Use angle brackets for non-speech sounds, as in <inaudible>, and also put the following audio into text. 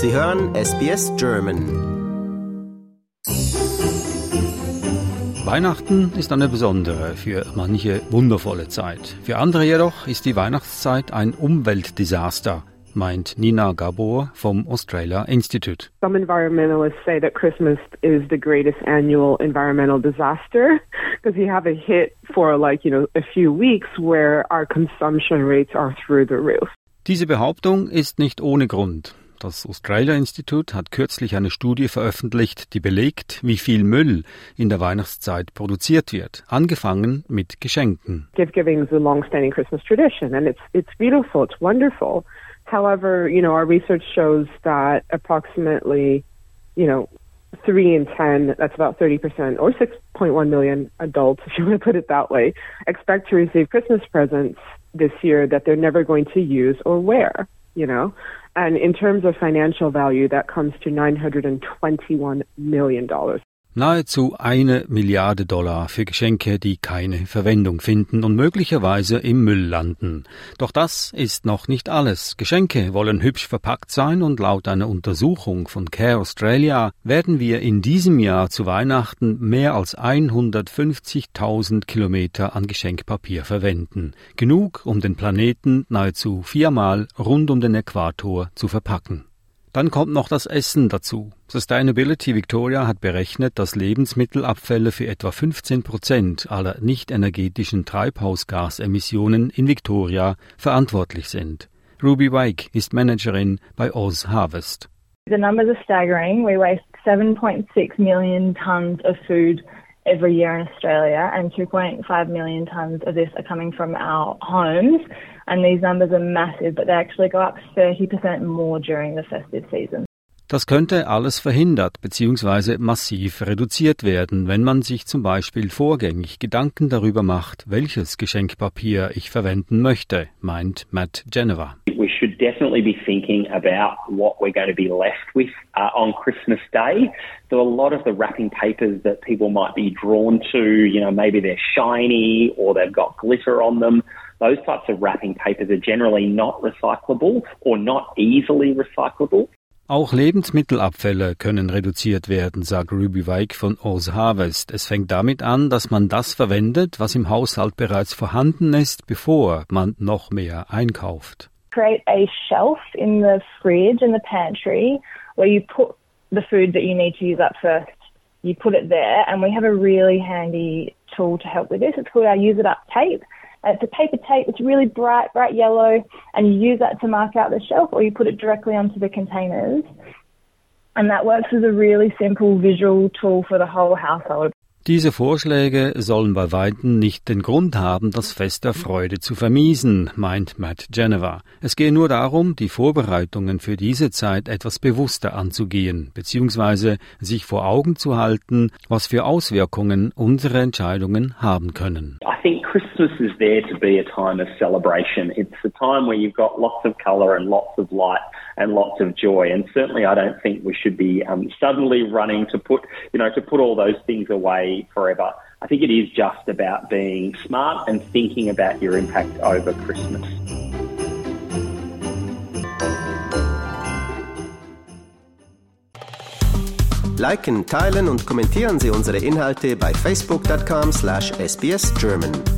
Sie hören SBS German. Weihnachten ist eine besondere, für manche wundervolle Zeit. Für andere jedoch ist die Weihnachtszeit ein Umweltdesaster, meint Nina Gabor vom Australia Institute. Some environmentalists say that Christmas is the greatest annual environmental disaster because you have a hit for like, you know, a few weeks where our consumption rates are through the roof. Diese Behauptung ist nicht ohne Grund. Das Australia Institute hat kürzlich eine Studie veröffentlicht, die belegt, wie viel Müll in der Weihnachtszeit produziert wird, angefangen mit Geschenken. Gift giving is a long-standing Christmas tradition, and it's it's beautiful, it's wonderful. However, you know, our research shows that approximately, you know, three in ten, that's about 30%, or 6.1 million adults, <laughs> if you want to put it that way, expect to receive Christmas presents this year that they're never going to use or wear, you know? And in terms of financial value, that comes to $921 million. Nahezu eine Milliarde Dollar für Geschenke, die keine Verwendung finden und möglicherweise im Müll landen. Doch das ist noch nicht alles. Geschenke wollen hübsch verpackt sein und laut einer Untersuchung von Care Australia werden wir in diesem Jahr zu Weihnachten mehr als 150.000 Kilometer an Geschenkpapier verwenden. Genug, um den Planeten nahezu viermal rund um den Äquator zu verpacken. Dann kommt noch das Essen dazu. Sustainability Victoria hat berechnet, dass Lebensmittelabfälle für etwa 15 Prozent aller nicht energetischen Treibhausgasemissionen in Victoria verantwortlich sind. Ruby Wyke ist Managerin bei Oz Harvest. The numbers are staggering. We waste 7.6 million tons of food every year in Australia, and 2.5 million tonnes of this are coming from our homes. And these numbers are massive, but they actually go up 30% more during the festive season. Das könnte alles verhindert bzw. massiv reduziert werden, wenn man sich zum Beispiel vorgängig Gedanken darüber macht, welches Geschenkpapier ich verwenden möchte, meint Matt Geneva. We should definitely be thinking about what we're going to be left with uh, on Christmas Day. So a lot of the wrapping papers that people might be drawn to, you know, maybe they're shiny or they've got glitter on them. Those types of wrapping papers are generally not recyclable or not easily recyclable. Auch Lebensmittelabfälle können reduziert werden, sagt Ruby Weig von Oz Harvest. Es fängt damit an, dass man das verwendet, was im Haushalt bereits vorhanden ist, bevor man noch mehr einkauft. Create a shelf in the fridge in the pantry where you put the food that you need to use up first. You put it there and we have a really handy tool to help with this. It's called our use it up tape. Uh, it's a paper tape. It's really bright, bright yellow, and you use that to mark out the shelf, or you put it directly onto the containers. And that works as a really simple visual tool for the whole household. Diese Vorschläge sollen bei weitem nicht den Grund haben, das Fest der Freude zu vermiesen, meint Matt Geneva. Es gehe nur darum, die Vorbereitungen für diese Zeit etwas bewusster anzugehen, beziehungsweise sich vor Augen zu halten, was für Auswirkungen unsere Entscheidungen haben können. I think Christmas is there to be a time of celebration. It's a time where you've got lots of colour and lots of light and lots of joy. And certainly, I don't think we should be um, suddenly running to put, you know, to put all those things away forever. I think it is just about being smart and thinking about your impact over Christmas. Liken, teilen und kommentieren Sie unsere Inhalte bei facebook.com/sbsgerman.